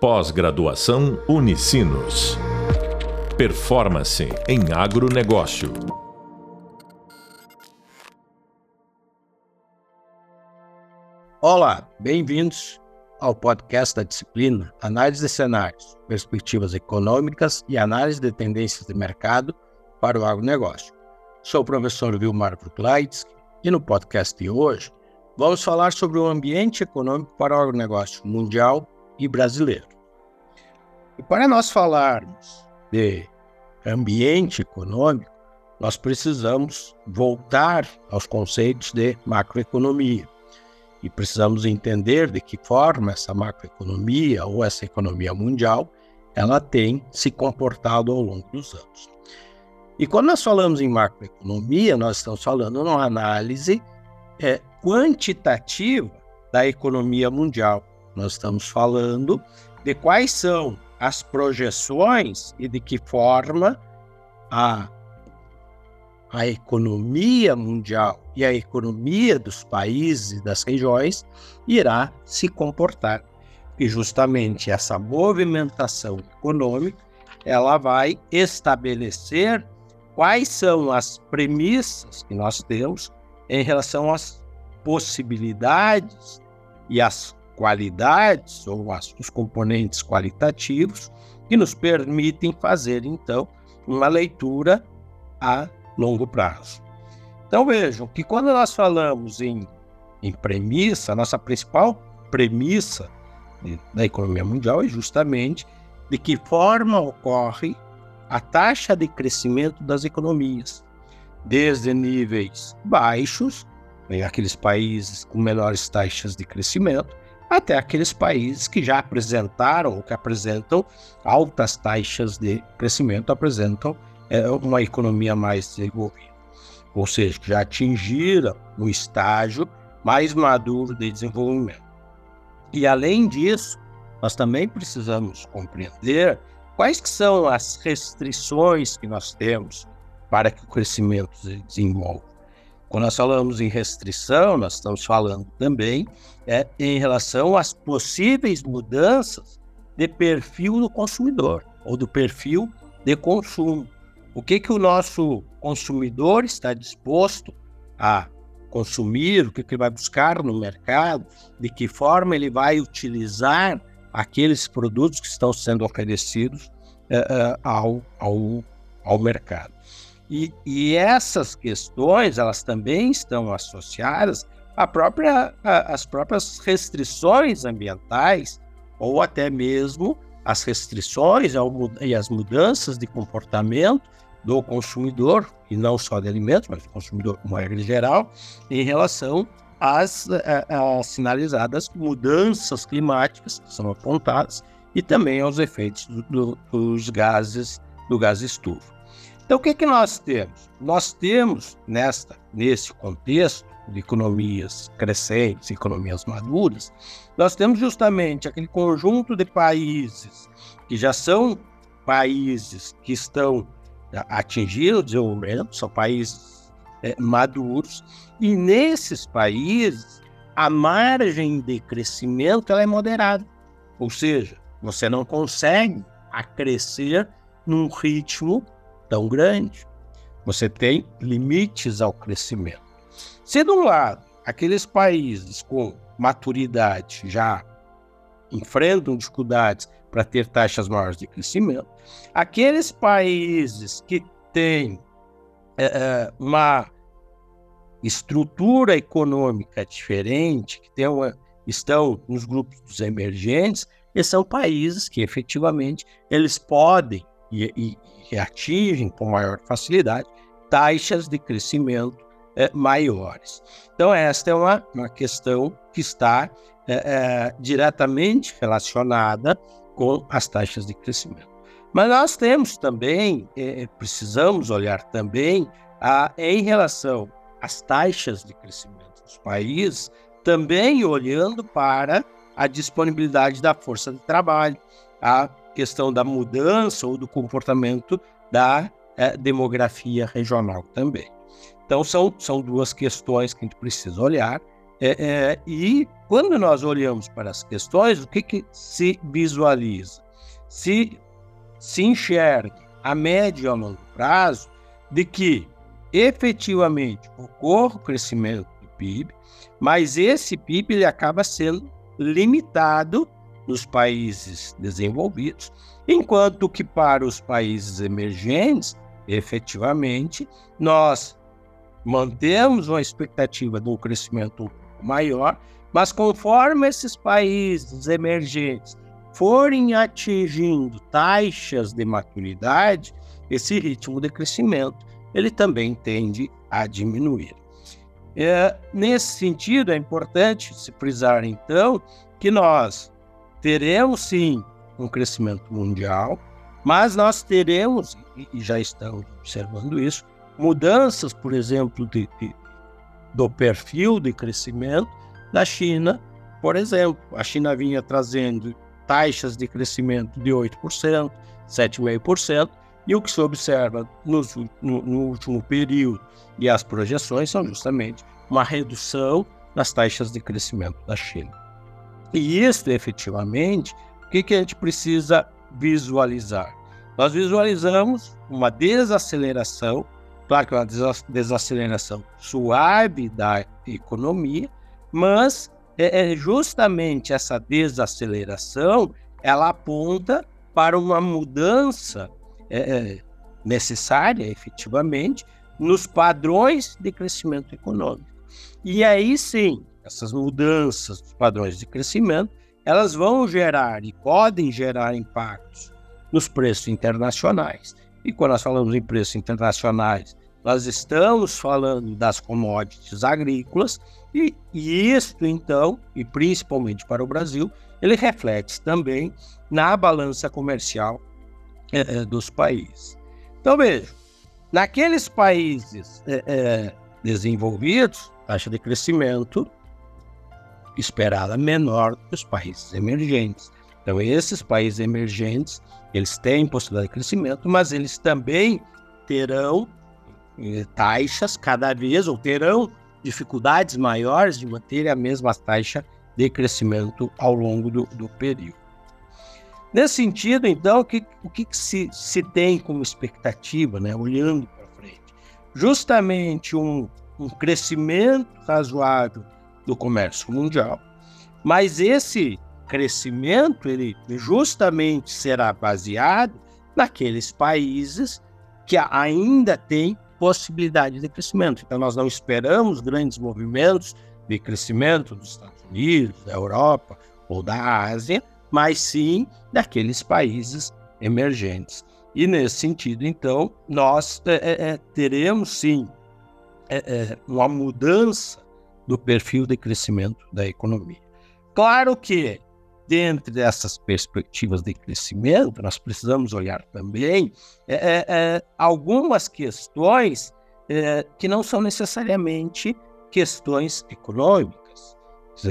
Pós-graduação Unicinos. Performance em agronegócio. Olá, bem-vindos ao podcast da disciplina Análise de Cenários, Perspectivas Econômicas e Análise de Tendências de Mercado para o Agronegócio. Sou o professor Vilmar Bruklaitsky e no podcast de hoje vamos falar sobre o ambiente econômico para o agronegócio mundial e brasileiro. E para nós falarmos de ambiente econômico, nós precisamos voltar aos conceitos de macroeconomia. E precisamos entender de que forma essa macroeconomia ou essa economia mundial ela tem se comportado ao longo dos anos. E quando nós falamos em macroeconomia, nós estamos falando numa análise é, quantitativa da economia mundial. Nós estamos falando de quais são as projeções e de que forma a, a economia mundial e a economia dos países e das regiões irá se comportar. E justamente essa movimentação econômica ela vai estabelecer quais são as premissas que nós temos em relação às possibilidades e as qualidades ou as, os componentes qualitativos que nos permitem fazer, então, uma leitura a longo prazo. Então vejam que quando nós falamos em, em premissa, a nossa principal premissa da economia mundial é justamente de que forma ocorre a taxa de crescimento das economias, desde níveis baixos, aqueles países com menores taxas de crescimento, até aqueles países que já apresentaram ou que apresentam altas taxas de crescimento, apresentam é, uma economia mais desenvolvida. Ou seja, já atingiram o estágio mais maduro de desenvolvimento. E além disso, nós também precisamos compreender quais que são as restrições que nós temos para que o crescimento se desenvolva. Quando nós falamos em restrição, nós estamos falando também é, em relação às possíveis mudanças de perfil do consumidor ou do perfil de consumo. O que, que o nosso consumidor está disposto a consumir, o que, que ele vai buscar no mercado, de que forma ele vai utilizar aqueles produtos que estão sendo oferecidos é, é, ao, ao, ao mercado. E, e essas questões, elas também estão associadas própria, às próprias restrições ambientais ou até mesmo as restrições e as mudanças de comportamento do consumidor, e não só de alimentos, mas do consumidor como regra geral, em relação às, sinalizadas mudanças climáticas que são apontadas e também aos efeitos do, dos gases do gás estufa. Então, o que, que nós temos? Nós temos, nesta, nesse contexto de economias crescentes, economias maduras, nós temos justamente aquele conjunto de países que já são países que estão atingindo o desenvolvimento, são países é, maduros, e nesses países a margem de crescimento ela é moderada, ou seja, você não consegue a crescer num ritmo tão grande. Você tem limites ao crescimento. Se de um lado, aqueles países com maturidade já enfrentam dificuldades para ter taxas maiores de crescimento, aqueles países que têm é, uma estrutura econômica diferente, que tem uma, estão nos grupos dos emergentes, esses são países que efetivamente eles podem e, e, e atingem com maior facilidade taxas de crescimento é, maiores. Então, esta é uma, uma questão que está é, é, diretamente relacionada com as taxas de crescimento. Mas nós temos também, é, precisamos olhar também a, em relação às taxas de crescimento dos países, também olhando para a disponibilidade da força de trabalho, a questão da mudança ou do comportamento da é, demografia regional também. Então, são, são duas questões que a gente precisa olhar É, é, e quando nós olhamos para as questões, o que, que se visualiza? Se, se enxerga a médio e a longo prazo de que efetivamente ocorre o crescimento do PIB, mas esse PIB ele acaba sendo limitado nos países desenvolvidos, enquanto que para os países emergentes, efetivamente, nós mantemos uma expectativa de um crescimento maior, mas conforme esses países emergentes forem atingindo taxas de maturidade, esse ritmo de crescimento ele também tende a diminuir. É, nesse sentido, é importante se frisar, então, que nós teremos sim um crescimento mundial, mas nós teremos, e já estamos observando isso, mudanças, por exemplo, de, de, do perfil de crescimento da China. Por exemplo, a China vinha trazendo taxas de crescimento de 8%, 7,5%, e o que se observa no, no, no último período e as projeções são justamente uma redução nas taxas de crescimento da China. E isso, efetivamente, o que, que a gente precisa visualizar? Nós visualizamos uma desaceleração, claro que é uma desaceleração suave da economia, mas é, é justamente essa desaceleração ela aponta para uma mudança é, é, necessária, efetivamente, nos padrões de crescimento econômico. E aí sim, essas mudanças dos padrões de crescimento, elas vão gerar e podem gerar impactos nos preços internacionais. E quando nós falamos em preços internacionais, nós estamos falando das commodities agrícolas, e, e isso, então, e principalmente para o Brasil, ele reflete também na balança comercial é, dos países. Então, veja, naqueles países é, é, desenvolvidos, taxa de crescimento esperada menor que os países emergentes. Então, esses países emergentes, eles têm possibilidade de crescimento, mas eles também terão taxas cada vez, ou terão dificuldades maiores de manter a mesma taxa de crescimento ao longo do, do período. Nesse sentido, então, o que, que, se, se tem como expectativa, né, olhando para frente? Justamente um, um crescimento razoável do comércio mundial, mas esse crescimento ele justamente será baseado naqueles países que ainda têm possibilidade de crescimento. Então nós não esperamos grandes movimentos de crescimento dos Estados Unidos, da Europa ou da Ásia, mas sim daqueles países emergentes. E nesse sentido, então, nós é, é, é teremos sim é, é, uma mudança do perfil de crescimento da economia. Claro que, dentro dessas perspectivas de crescimento, nós precisamos olhar também é, algumas questões que não são necessariamente questões econômicas,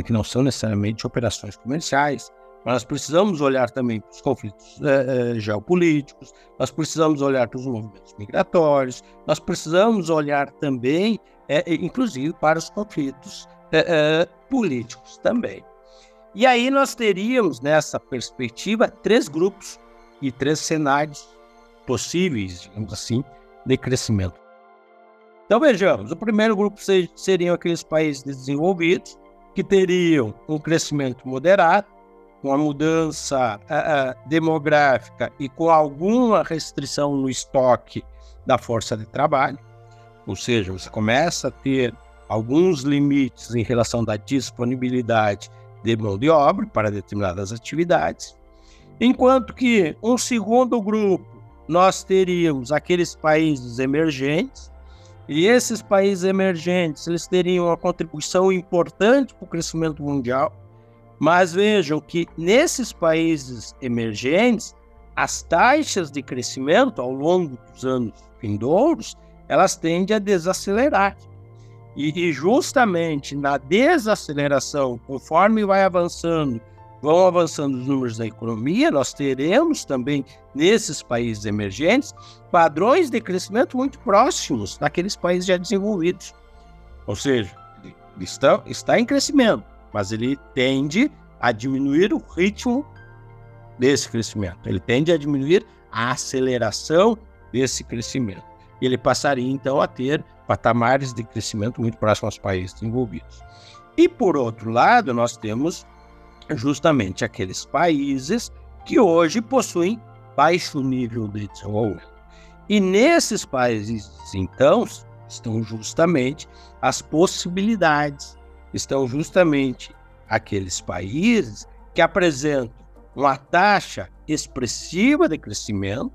que não são necessariamente operações comerciais, nós precisamos olhar também para os conflitos é, é, geopolíticos, nós precisamos olhar para os movimentos migratórios, nós precisamos olhar também, é, inclusive, para os conflitos políticos também. E aí nós teríamos, nessa perspectiva, três grupos e três cenários possíveis, digamos assim, de crescimento. Então vejamos, o primeiro grupo seriam aqueles países desenvolvidos que teriam um crescimento moderado, com a mudança demográfica e com alguma restrição no estoque da força de trabalho, ou seja, você começa a ter alguns limites em relação da disponibilidade de mão de obra para determinadas atividades, enquanto que um segundo grupo nós teríamos aqueles países emergentes e esses países emergentes eles teriam uma contribuição importante para o crescimento mundial mas vejam que nesses países emergentes, as taxas de crescimento ao longo dos anos vindouros, elas tendem a desacelerar. E, e justamente na desaceleração, conforme vai avançando, vão avançando os números da economia, nós teremos também nesses países emergentes padrões de crescimento muito próximos daqueles países já desenvolvidos. Ou seja, está, está em crescimento, mas ele tende a diminuir o ritmo desse crescimento. Ele tende a diminuir a aceleração desse crescimento. Ele passaria então a ter patamares de crescimento muito próximos aos países envolvidos. E por outro lado, nós temos justamente aqueles países que hoje possuem baixo nível de desenvolvimento. E nesses países, então, estão justamente as possibilidades, estão justamente aqueles países que apresentam uma taxa expressiva de crescimento,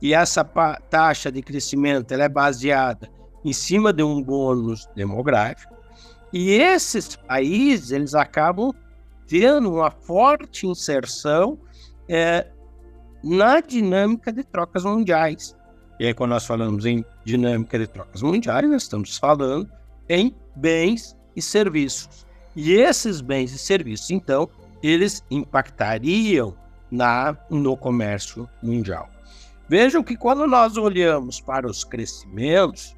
e essa taxa de crescimento ela é baseada em cima de um bônus demográfico, e esses países eles acabam tendo uma forte inserção é, na dinâmica de trocas mundiais. E aí, quando nós falamos em dinâmica de trocas mundiais, nós estamos falando em bens e serviços. E esses bens e serviços, então, eles impactariam na, no comércio mundial. Vejam que quando nós olhamos para os crescimentos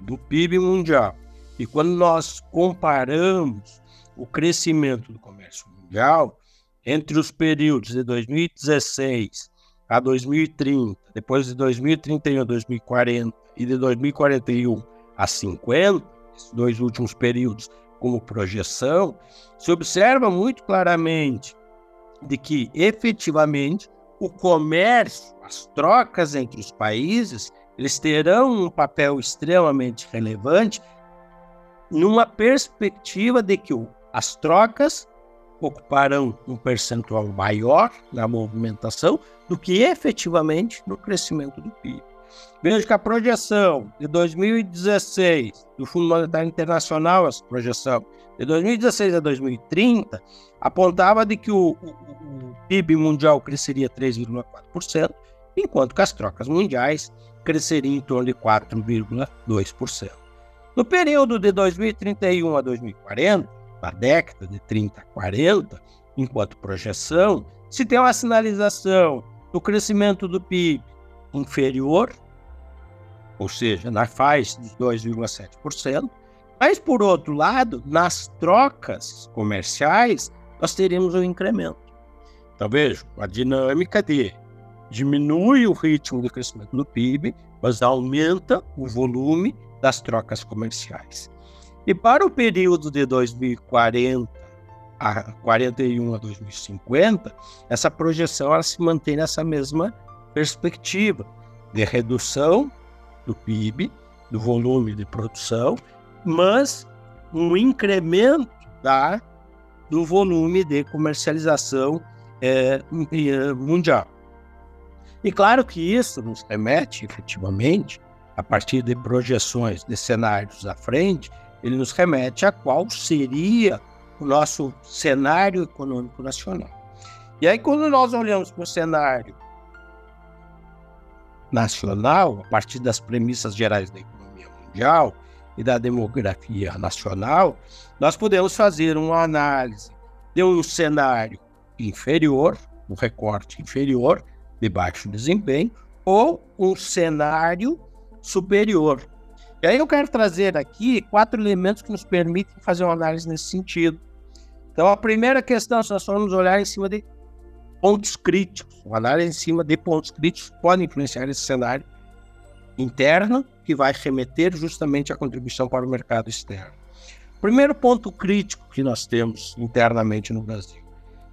do PIB mundial e quando nós comparamos o crescimento do comércio mundial entre os períodos de 2016 a 2030, depois de 2031 a 2040 e de 2041 a 50, esses dois últimos períodos como projeção, se observa muito claramente de que efetivamente o comércio, as trocas entre os países, eles terão um papel extremamente relevante numa perspectiva de que as trocas ocuparão um percentual maior na movimentação do que efetivamente no crescimento do PIB. Veja que a projeção de 2016 do Fundo Monetário Internacional, essa projeção de 2016 a 2030, apontava de que o, o, o PIB mundial cresceria 3,4%, enquanto que as trocas mundiais cresceriam em torno de 4,2%. No período de 2031 a 2040, na década de 30 a 40, enquanto projeção, se tem uma sinalização do crescimento do PIB inferior, ou seja, na faixa de 2,7%, mas, por outro lado, nas trocas comerciais, nós teríamos um incremento. Então, veja, a dinâmica de diminui o ritmo de crescimento do PIB, mas aumenta o volume das trocas comerciais. E para o período de 2040 a 41 a 2050, essa projeção ela se mantém nessa mesma perspectiva de redução do PIB, do volume de produção, mas um incremento da, do volume de comercialização é, mundial. E claro que isso nos remete, efetivamente, a partir de projeções de cenários à frente, ele nos remete a qual seria o nosso cenário econômico nacional. E aí, quando nós olhamos para o cenário nacional, a partir das premissas gerais da economia mundial e da demografia nacional, nós podemos fazer uma análise de um cenário inferior, um recorte inferior, de baixo desempenho, ou um cenário superior. E aí eu quero trazer aqui quatro elementos que nos permitem fazer uma análise nesse sentido. Então, a primeira questão, se nós formos olhar em cima de pontos críticos, uma análise em cima de pontos críticos pode influenciar esse cenário interno, que vai remeter justamente à contribuição para o mercado externo. Primeiro ponto crítico que nós temos internamente no Brasil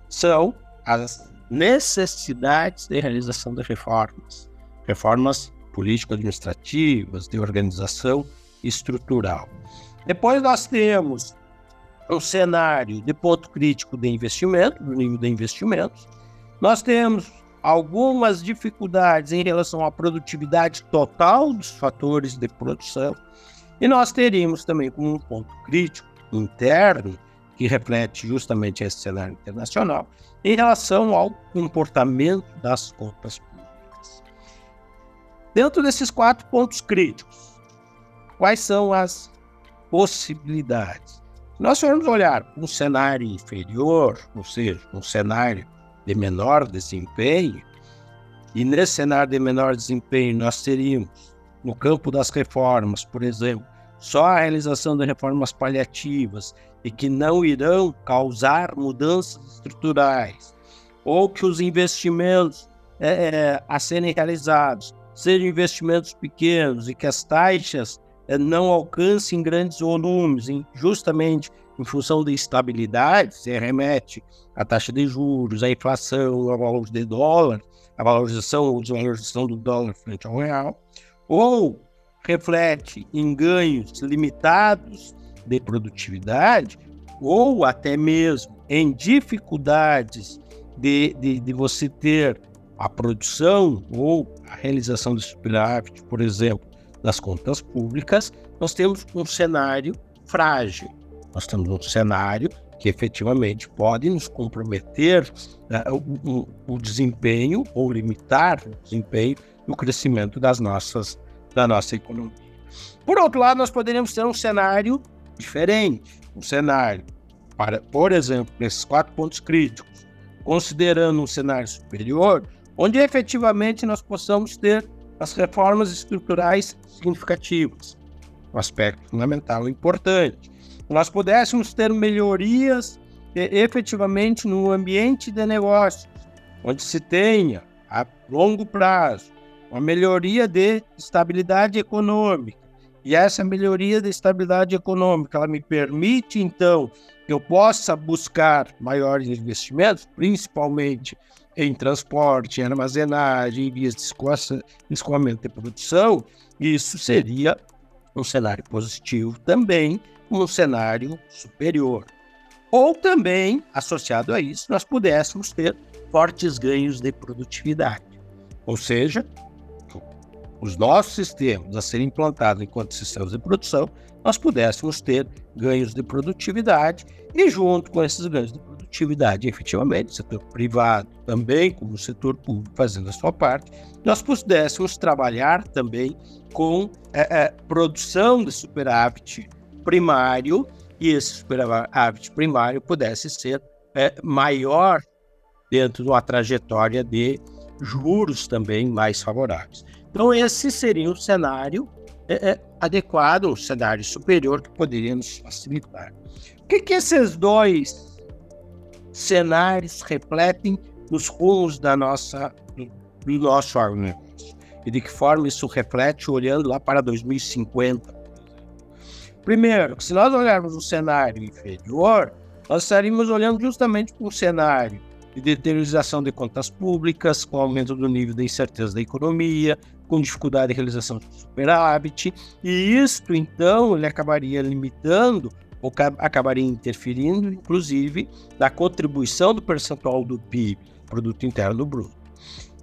são as necessidades de realização de reformas, reformas político-administrativas, de organização estrutural. Depois nós temos um cenário de ponto crítico de investimento, do nível de investimentos. Nós temos algumas dificuldades em relação à produtividade total dos fatores de produção. E nós teríamos também como um ponto crítico interno, que reflete justamente esse cenário internacional, em relação ao comportamento das contas públicas. Dentro desses quatro pontos críticos, quais são as possibilidades? Se nós formos olhar um cenário inferior, ou seja, um cenário de menor desempenho, e nesse cenário de menor desempenho nós teríamos, no campo das reformas, por exemplo, só a realização de reformas paliativas e que não irão causar mudanças estruturais, ou que os investimentos é, é, a serem realizados sejam investimentos pequenos e que as taxas é, não alcancem grandes volumes, em, justamente em função de estabilidade, se remete à taxa de juros, à inflação, ao valor de dólar, a valorização ou desvalorização do dólar frente ao real, ou reflete em ganhos limitados de produtividade, ou até mesmo em dificuldades de, de, de você ter a produção ou a realização de superávit, por exemplo, das contas públicas, nós temos um cenário frágil. Nós temos um cenário que efetivamente pode nos comprometer uh, o, o, desempenho ou limitar o desempenho no crescimento das nossas, da nossa economia. Por outro lado, nós poderíamos ter um cenário diferente, um cenário, para, por exemplo, nesses quatro pontos críticos, considerando um cenário superior, onde efetivamente nós possamos ter as reformas estruturais significativas, um aspecto fundamental importante. Nós pudéssemos ter melhorias efetivamente no ambiente de negócios, onde se tenha a longo prazo uma melhoria de estabilidade econômica. E essa melhoria de estabilidade econômica, ela me permite então que eu possa buscar maiores investimentos, principalmente em transporte, em armazenagem, em vias de escoamento de produção, isso seria um cenário positivo também, um cenário superior. Ou também, associado a isso, nós pudéssemos ter fortes ganhos de produtividade. Ou seja, os nossos sistemas a serem implantados enquanto sistemas de produção, nós pudéssemos ter ganhos de produtividade e, junto com esses ganhos de produtividade, efetivamente, o setor privado também, como o setor público fazendo a sua parte, nós pudéssemos trabalhar também com é, é, produção de superávit primário e esse superávit primário pudesse ser é, maior dentro de uma trajetória de juros também mais favoráveis. Então, esse seria um cenário é, é, adequado, um cenário superior que poderia nos facilitar. O que, que esses dois cenários refletem nos rumos da nossa, do nosso agronegócio? E de que forma isso reflete olhando lá para 2050? Primeiro, se nós olharmos o cenário inferior, nós estaríamos olhando justamente para um cenário de deteriorização de contas públicas, com aumento do nível de incerteza da economia, com dificuldade de realização de superávit, e isto então ele acabaria limitando ou acabaria interferindo, inclusive, na contribuição do percentual do PIB, Produto Interno Bruto.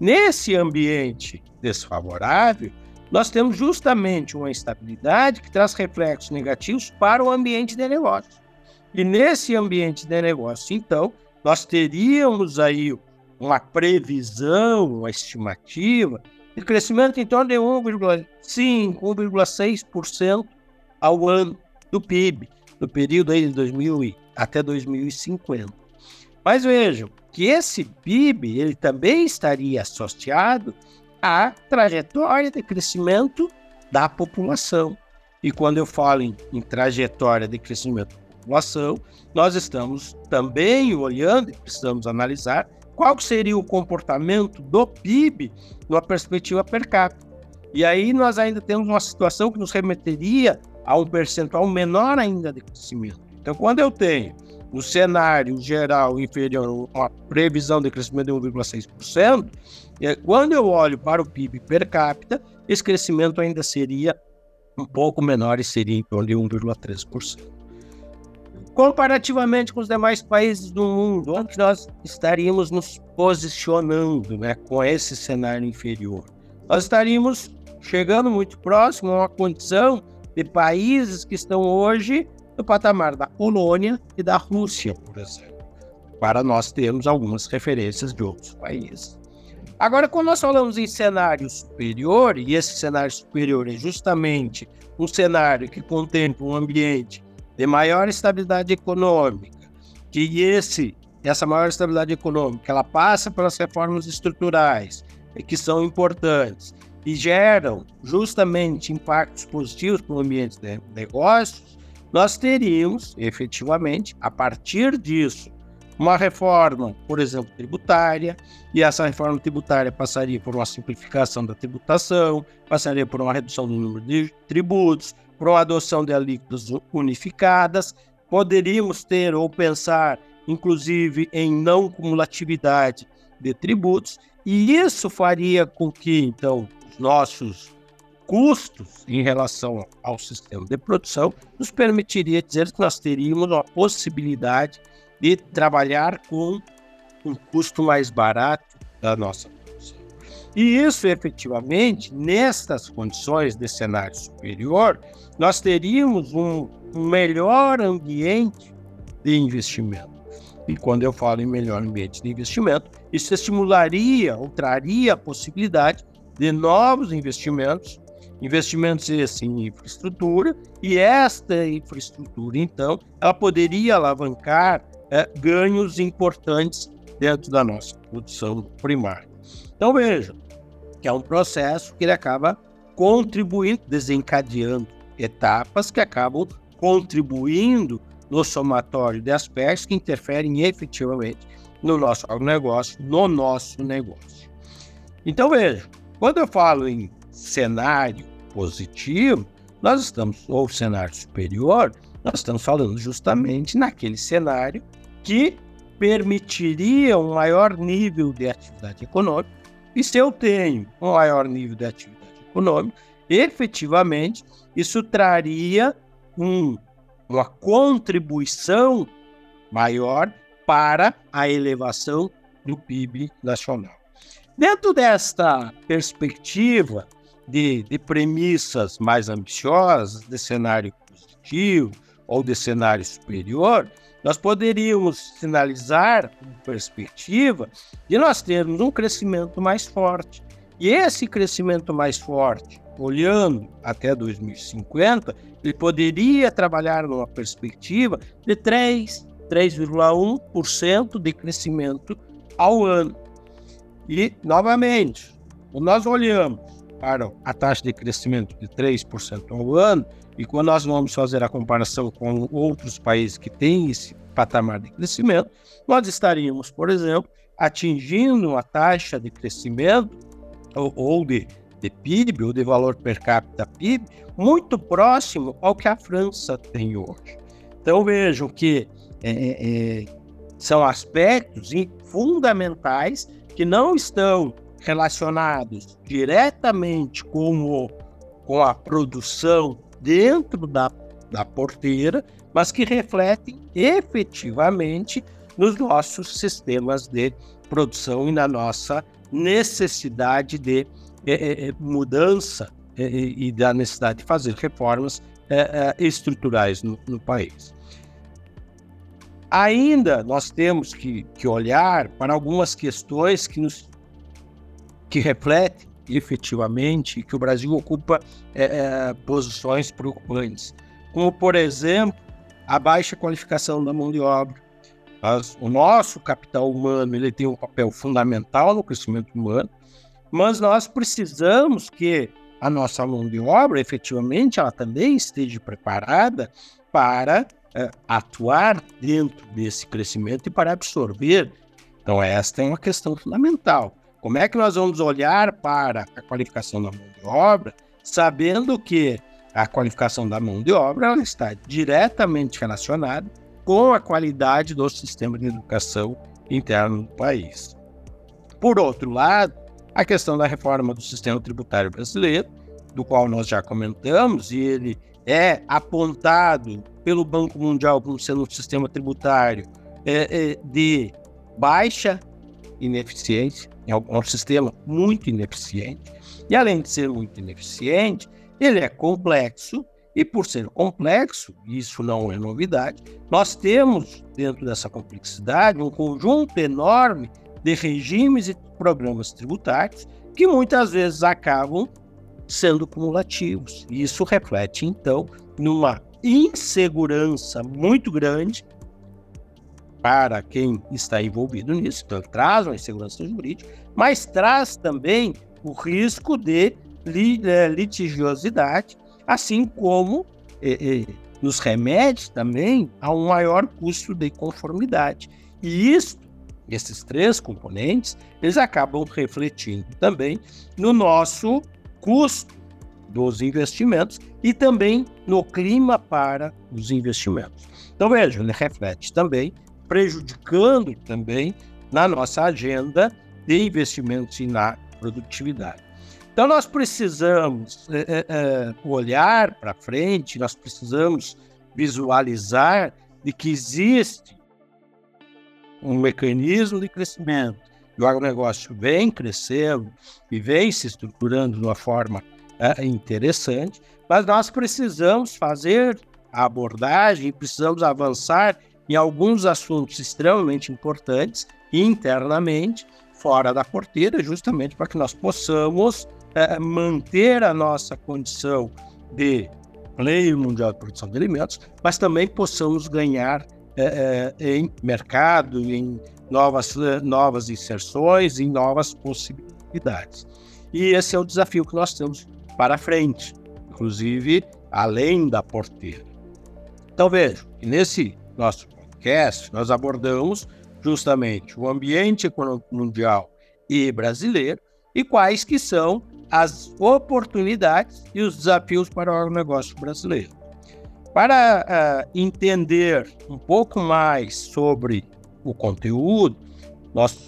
Nesse ambiente desfavorável, nós temos justamente uma instabilidade que traz reflexos negativos para o ambiente de negócio. E nesse ambiente de negócio, então, nós teríamos aí uma previsão, uma estimativa de crescimento em torno de 1,5%, 1,6% ao ano do PIB, no período aí de 2000 até 2050. Mas vejam que esse PIB ele também estaria associado à trajetória de crescimento da população. E quando eu falo em, em trajetória de crescimento da população, nós estamos também olhando e precisamos analisar qual seria o comportamento do PIB numa perspectiva per capita. E aí nós ainda temos uma situação que nos remeteria a um percentual menor ainda de crescimento. Então, quando eu tenho no cenário geral inferior uma previsão de crescimento de 1,6%, é, quando eu olho para o PIB per capita, esse crescimento ainda seria um pouco menor e seria em torno de 1,3%. Comparativamente com os demais países do mundo, onde nós estaríamos nos posicionando né, com esse cenário inferior? Nós estaríamos chegando muito próximo a uma condição de países que estão hoje no patamar da Polônia e da Rússia, por exemplo, para nós termos algumas referências de outros países. Agora, quando nós falamos em cenário superior, e esse cenário superior é justamente um cenário que contempla um ambiente de maior estabilidade econômica, que esse essa maior estabilidade econômica ela passa pelas reformas estruturais que são importantes e geram justamente impactos positivos para o ambiente de negócios, nós teríamos, efetivamente, a partir disso, uma reforma, por exemplo, tributária, e essa reforma tributária passaria por uma simplificação da tributação, passaria por uma redução do número de tributos, por uma adoção de alíquotas unificadas. Poderíamos ter ou pensar, inclusive, em não cumulatividade de tributos, e isso faria com que, então, os nossos custos em relação ao sistema de produção nos permitiria dizer que nós teríamos uma possibilidade de trabalhar com um custo mais barato da nossa produção. E isso, efetivamente, nestas condições de cenário superior, nós teríamos um, melhor ambiente de investimento. E quando eu falo em melhor ambiente de investimento, isso estimularia ou traria a possibilidade de novos investimentos, investimentos esses em infraestrutura, e esta infraestrutura, então, ela poderia alavancar é, ganhos importantes dentro da nossa produção primária. Então vejam que é um processo que ele acaba contribuindo, desencadeando etapas que acabam contribuindo no somatório de aspectos que interferem efetivamente no nosso negócio, no nosso negócio. Então veja, quando eu falo em cenário positivo, nós estamos, ou cenário superior, nós estamos falando justamente naquele cenário que permitiria um maior nível de atividade econômica. E se eu tenho um maior nível de atividade econômica, efetivamente isso traria um, uma contribuição maior para a elevação do PIB nacional. Dentro desta perspectiva de, de premissas mais ambiciosas, de cenário positivo ou de cenário superior, nós poderíamos sinalizar perspectiva de nós termos um crescimento mais forte. E esse crescimento mais forte, olhando até 2050, ele poderia trabalhar numa perspectiva de 3, 3,1% de crescimento ao ano. E, novamente, quando nós olhamos para a taxa de crescimento de 3% ao ano, e quando nós vamos fazer a comparação com outros países que têm esse patamar de crescimento, nós estaríamos, por exemplo, atingindo uma taxa de crescimento ou, ou de, de PIB, ou de valor per capita PIB, muito próximo ao que a França tem hoje. Então vejam que é, é, é são aspectos fundamentais que não estão relacionados diretamente com, o, com a produção dentro da, da porteira, mas que refletem efetivamente nos nossos sistemas de produção e na nossa necessidade de é, é, mudança é, e da necessidade de fazer reformas estruturais no, no, país. Ainda nós temos que, que olhar para algumas questões que nos que refletem efetivamente que o Brasil ocupa é, é, posições preocupantes, como, por exemplo, a baixa qualificação da mão de obra. Mas o nosso capital humano ele tem um papel fundamental no crescimento humano, mas nós precisamos que a nossa mão de obra, efetivamente, ela também esteja preparada para é, atuar dentro desse crescimento e para absorver. Então, esta é uma questão fundamental. Como é que nós vamos olhar para a qualificação da mão de obra, sabendo que a qualificação da mão de obra está diretamente relacionada com a qualidade do sistema de educação interno do país. Por outro lado, a questão da reforma do sistema tributário brasileiro, do qual nós já comentamos, e ele é apontado pelo Banco Mundial como sendo um sistema tributário é, é, de baixa ineficiência, é um sistema muito ineficiente, e além de ser muito ineficiente, ele é complexo, e por ser complexo, isso não é novidade, nós temos dentro dessa complexidade um conjunto enorme de regimes e programas tributários que muitas vezes acabam sendo cumulativos. E isso reflete, então, numa insegurança muito grande para quem está envolvido nisso. Então, traz uma insegurança jurídica, mas traz também o risco de é, litigiosidade, assim como nos remédios também a um maior custo de conformidade. E isso, esses três componentes, eles acabam refletindo também no nosso custo dos investimentos e também no clima para os investimentos. Então, veja, ele reflete também, prejudicando também na nossa agenda de investimentos e na produtividade. Então, nós precisamos é, é, olhar para frente, nós precisamos visualizar de que existe um mecanismo de crescimento. E o agronegócio vem crescendo e vem se estruturando de uma forma é, interessante, mas nós precisamos fazer a abordagem, precisamos avançar em alguns assuntos extremamente importantes internamente, fora da porteira, justamente para que nós possamos é, manter a nossa condição de player mundial de produção de alimentos, mas também possamos ganhar é, é, em mercado, em novas, novas inserções, em novas possibilidades. E esse é o desafio que nós temos para frente, inclusive além da porteira. Então vejam que nesse nosso podcast nós abordamos justamente o ambiente econômico mundial e brasileiro e quais que são as oportunidades e os desafios para o agronegócio brasileiro. Para uh, entender um pouco mais sobre o conteúdo, nós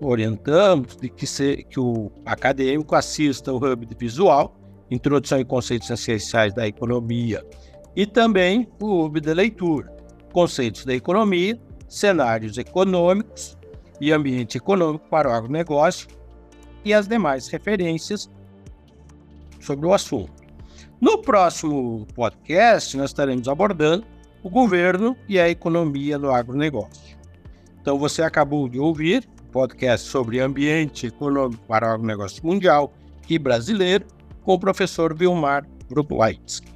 orientamos de que, se, que o acadêmico assista o Hub de Visual, Introdução e Conceitos Essenciais da Economia, e também o Hub de Leitura, Conceitos da Economia, cenários econômicos e ambiente econômico para o agronegócio e as demais referências sobre o assunto. No próximo podcast, nós estaremos abordando o governo e a economia do agronegócio. Então, você acabou de ouvir o podcast sobre ambiente econômico para o agronegócio mundial e brasileiro com o professor Vilmar Gruboitsky.